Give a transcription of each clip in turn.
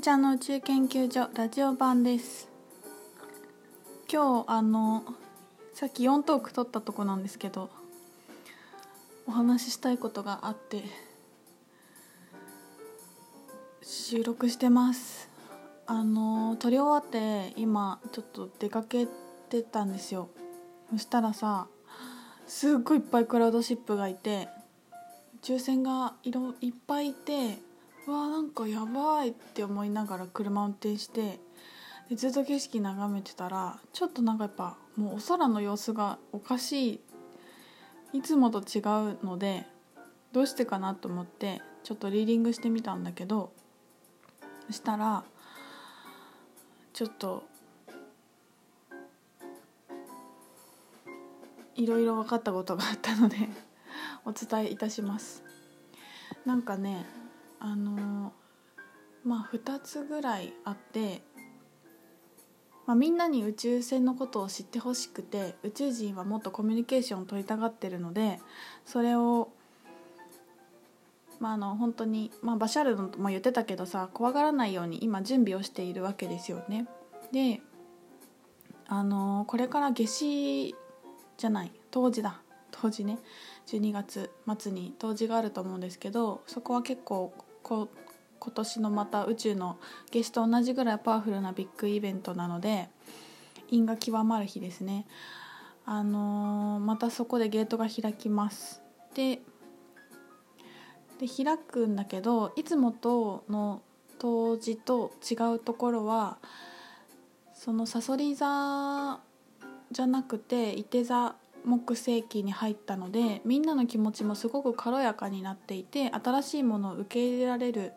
んちゃんの宇宙研究所ラジオ版です。今日あのさっき4トーク撮ったとこなんですけどお話ししたいことがあって収録してます。あの撮り終わって今ちょっと出かけてたんですよ。そしたらさすっごいいっぱいクラウドシップがいて抽選がいろいっぱいいてわなんかやばいって思いながら車運転してでずっと景色眺めてたらちょっとなんかやっぱもうお空の様子がおかしいいつもと違うのでどうしてかなと思ってちょっとリーディングしてみたんだけどそしたらちょっといろいろ分かったことがあったのでお伝えいたします。なんかねあのまあ2つぐらいあって、まあ、みんなに宇宙船のことを知ってほしくて宇宙人はもっとコミュニケーションを取りたがってるのでそれをまあ、あの本当に、まあ、バシャルドも言ってたけどさ怖がらないように今準備をしているわけですよね。であのこれから夏至じゃない冬至だ冬至ね12月末に冬至があると思うんですけどそこは結構こ今年のまた宇宙の夏至と同じぐらいパワフルなビッグイベントなので因が極まる日ですね。あのまたそこでゲートが開きます。でで開くんだけどいつもとの冬至と違うところはそのさそり座じゃなくていて座木星期に入ったのでみんなの気持ちもすごく軽やかになっていて新しいものを受け入れられる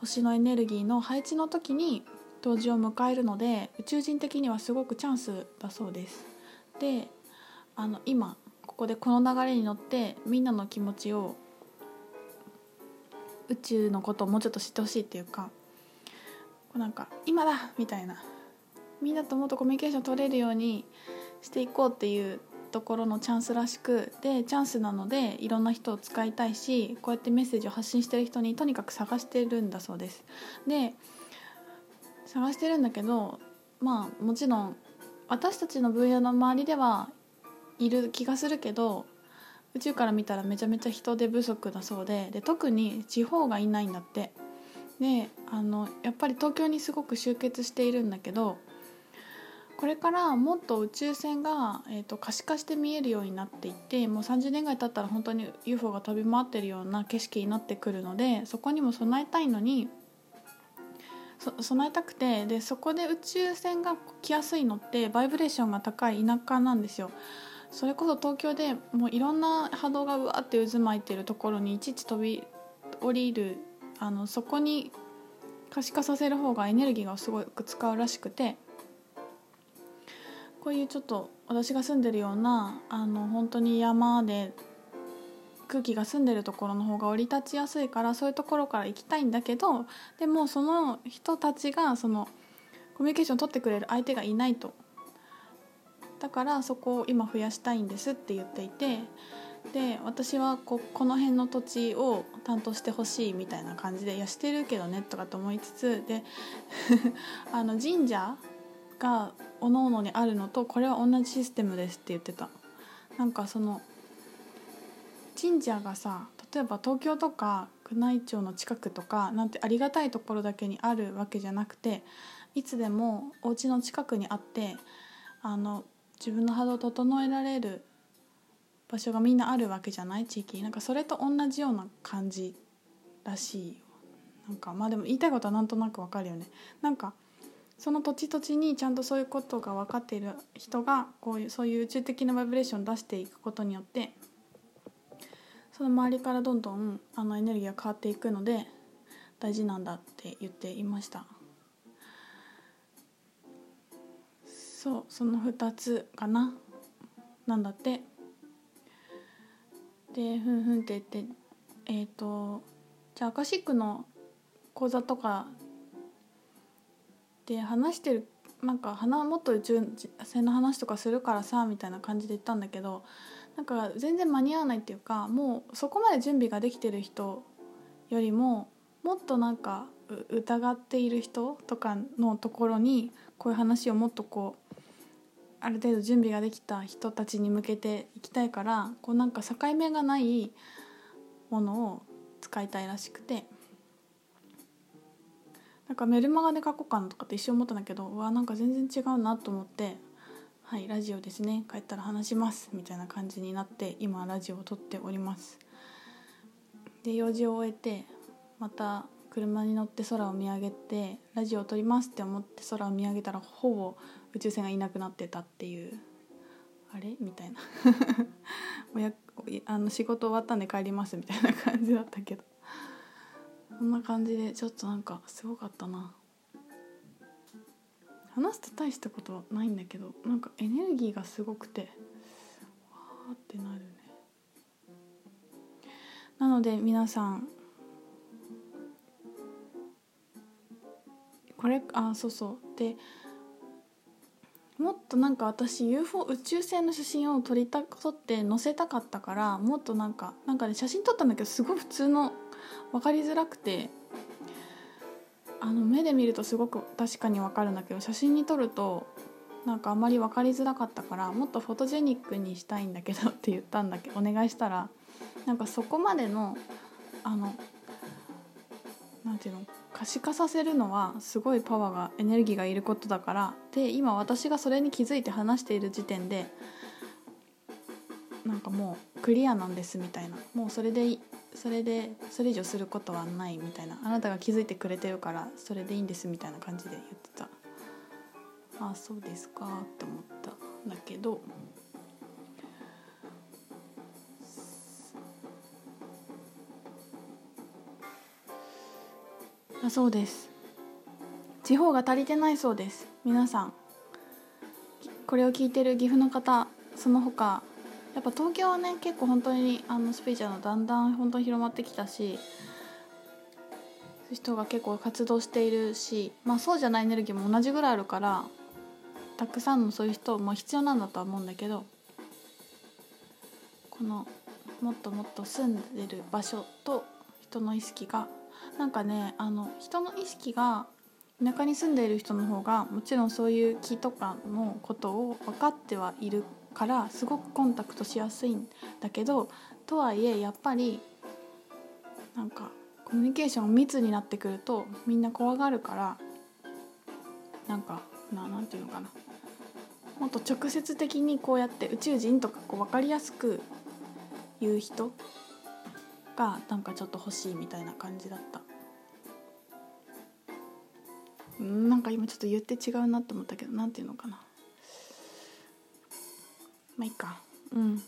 星のエネルギーの配置の時に冬至を迎えるので宇宙人的にはすごくチャンスだそうです。であの今ここでこの流れに乗ってみんなの気持ちを宇宙のことをもうちょっと知ってほしいっていうかこうなんか今だみたいなみんなともっとコミュニケーション取れるようにしていこうっていうところのチャンスらしくでチャンスなのでいろんな人を使いたいしこうやってメッセージを発信してる人にとにかく探してるんだそうです。で探してるんだけどまあもちろん私たちの分野の周りではいる気がするけど宇宙から見たらめちゃめちゃ人手不足だそうでで特に地方がいないんだってであのやっぱり東京にすごく集結しているんだけどこれからもっと宇宙船が、えー、と可視化して見えるようになっていってもう30年ぐらい経ったら本当に UFO が飛び回ってるような景色になってくるのでそこにも備えたいのに備えたくてでそこで宇宙船が来やすいのってバイブレーションが高い田舎なんですよ。それこそ東京でもういろんな波動がうわって渦巻いてるところにいちいち飛び降りるあのそこに可視化させる方がエネルギーがすごく使うらしくてこういうちょっと私が住んでるようなあの本当に山で空気が澄んでるところの方が降り立ちやすいからそういうところから行きたいんだけどでもその人たちがそのコミュニケーション取ってくれる相手がいないと。だからそこを今増やしたいんですって言っていてで私はここの辺の土地を担当してほしいみたいな感じで「いやしてるけどね」とかと思いつつで あの神社が各々にあるのとこれは同じシステムですって言ってた。なんかその神社がさ例えば東京とか宮内庁の近くとかなんてありがたいところだけにあるわけじゃなくていつでもお家の近くにあってあの自分の波動を整えられる場所がみんなあるわけじゃない？地域。なんかそれと同じような感じらしいなんかまあでも言いたいことはなんとなくわかるよね。なんかその土地土地にちゃんとそういうことが分かっている人がこういうそういう宇宙的なバイブレーションを出していくことによってその周りからどんどんあのエネルギーが変わっていくので大事なんだって言っていました。そうその2つかな。なんだって。でふんふんって言ってえっ、ー、とじゃあアカシックの講座とかで話してるなんか花もっと宇宙船の話とかするからさみたいな感じで言ったんだけどなんか全然間に合わないっていうかもうそこまで準備ができてる人よりももっとなんか疑っている人とかのところにこういう話をもっとこうある程度準備ができた人たちに向けていきたいからこうなんか境目がないものを使いたいらしくて。なんかメルマガで書こうかなとかって一瞬思ったんだけどうわなんか全然違うなと思って「はいラジオですね。帰ったら話します」みたいな感じになって今ラジオを撮っております。で用事を終えてまた車に乗って空を見上げてラジオを撮ります。って思って空を見上げたらほぼ宇宙船がいなくなってたっていう。あれ？みたいな。おやあの仕事終わったんで帰ります。みたいな感じだったけど。そんな感じでちょっとなんかすごかったな。話すと大したことはないんだけどなんかエネルギーがすごくてわーってなるね。なので皆さんこれあそうそう。でもっとなんか私 UFO 宇宙船の写真を撮りた撮って載せたかったからもっとなんかなんかね写真撮ったんだけどすごい普通の分かりづらくてあの目で見るとすごく確かに分かるんだけど写真に撮るとなんかあまり分かりづらかったからもっとフォトジェニックにしたいんだけどって言ったんだけどお願いしたらなんかそこまでのあのなんていうの可視化させるのはすごいパワーがエネルギーがいることだからで今私がそれに気づいて話している時点でなんかもうクリアなんですみたいな。もうそれでそれでそれ以上することはないみたいな。あなたが気づいてくれてるからそれでいいんですみたいな感じで言ってた。ああそうですかって思ったんだけど。あそうです。地方が足りてないそうです。皆さん。これを聞いてる岐阜の方その他やっぱ東京はね結構本当にあのスピーチャーのだんだん本当に広まってきたし人が結構活動しているしまあそうじゃないエネルギーも同じぐらいあるからたくさんのそういう人も必要なんだとは思うんだけどこのもっともっと住んでる場所と人の意識がなんかねあの人の意識が田舎に住んでいる人の方がもちろんそういう木とかのことを分かってはいるからすごくコンタクトしやすいんだけどとはいえやっぱりなんかコミュニケーション密になってくるとみんな怖がるからなんかななんていうのかな。もっと直接的にこうやって宇宙人とかこう分かりやすく言う人がなんかちょっと欲しいみたいな感じだった。うんなんか今ちょっと言って違うなって思ったけどなんていうのかな。まあいいか。うん。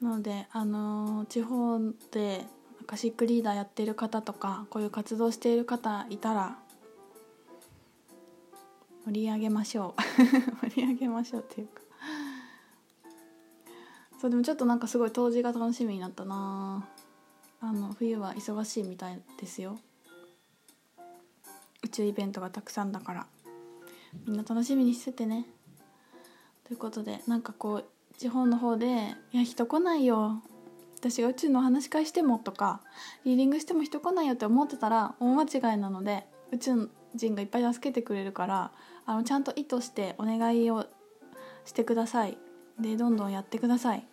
なのであのー、地方でアカシックリーダーやってる方とかこういう活動している方いたら盛り上げましょう。盛り上げましょうっていうか。そうでもちょっとなんかすごい冬至が楽しみになったな。あの冬は忙しいみたいですよ。宇宙イベントがたくさんだから。みんな楽しみにしててね。ということでなんかこう地方の方で「いや人来ないよ私が宇宙の話し会しても」とか「リーディングしても人来ないよ」って思ってたら大間違いなので宇宙人がいっぱい助けてくれるからあのちゃんと意図してお願いをしてください。でどんどんやってください。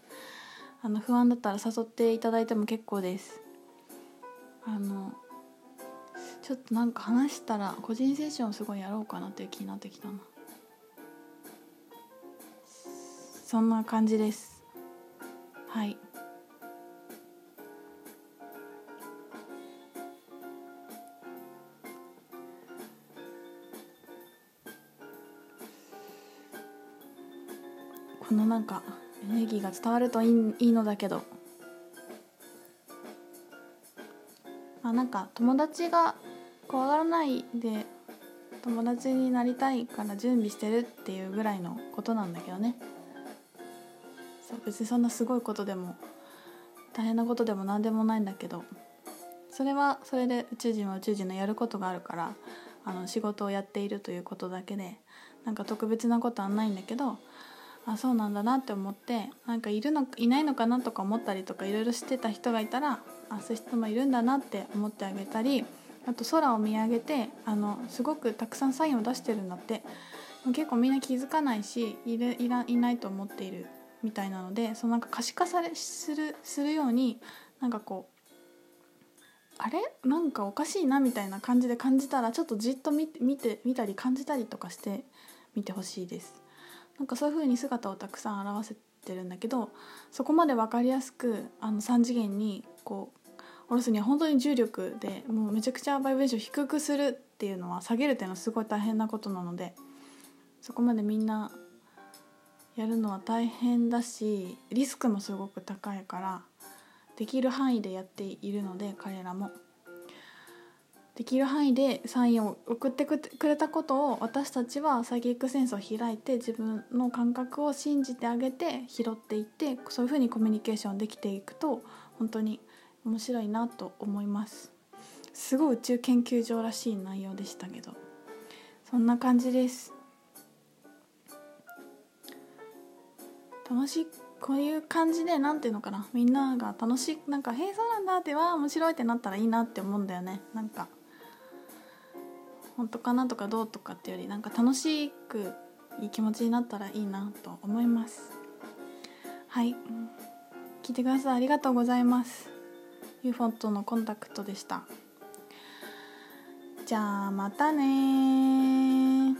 あの不安だったら誘っていただいても結構です。あのちょっとなんか話したら個人セッションすごいやろうかなっていう気になってきたな。そんな感じです。はい。このなんかエネルギーが伝わるといいいいのだけど。まあなんか友達が怖がらないで友達になりたいから準備してるっていうぐらいのことなんだけどね。別にそんなすごいことでも大変なことでも何でもないんだけどそれはそれで宇宙人は宇宙人のやることがあるからあの仕事をやっているということだけでなんか特別なことはないんだけどあそうなんだなって思ってなんかいるのいないのかなとか思ったりとかいろいろしてた人がいたらあそういう人もいるんだなって思ってあげたりあと空を見上げてあのすごくたくさんサインを出してるんだって。結構みんな気づかないしいるいらいないと思っている。みたいなのでそのなんか可視化されするするようになんかこうあれ？なんかおかしいなみたいな感じで感じたらちょっとじっと見て見て見たり感じたりとかしてみてほしいです。なんかそういう風に姿をたくさん表せてるんだけどそこまで分かりやすくあの3次元にこう下ろすには本当に重力でもうめちゃくちゃバイブレーション低くするっていうのは下げるっていうのはすごい大変なことなのでそこまでみんなやるのは大変だしリスクもすごく高いからできる範囲でやっているので彼らも。できる範囲でサインを送ってくれたことを私たちはサイキックセンスを開いて自分の感覚を信じてあげて拾っていってそういうふうにコミュニケーションできていくと本当に面白いなと思います。すごい宇宙研究所らしい内容でしたけど。そんな感じです。楽しいこういう感じで何ていうのかな。みんなが楽しいなんか「へえそうなんだ」っては面白いってなったらいいなって思うんだよね。なんか本当かなとかどうとかっていうよりなんか楽しくいい気持ちになったらいいなと思います。はい。聞いてください。ありがとうございます。UFO とのコンタクトでした。じゃあまたね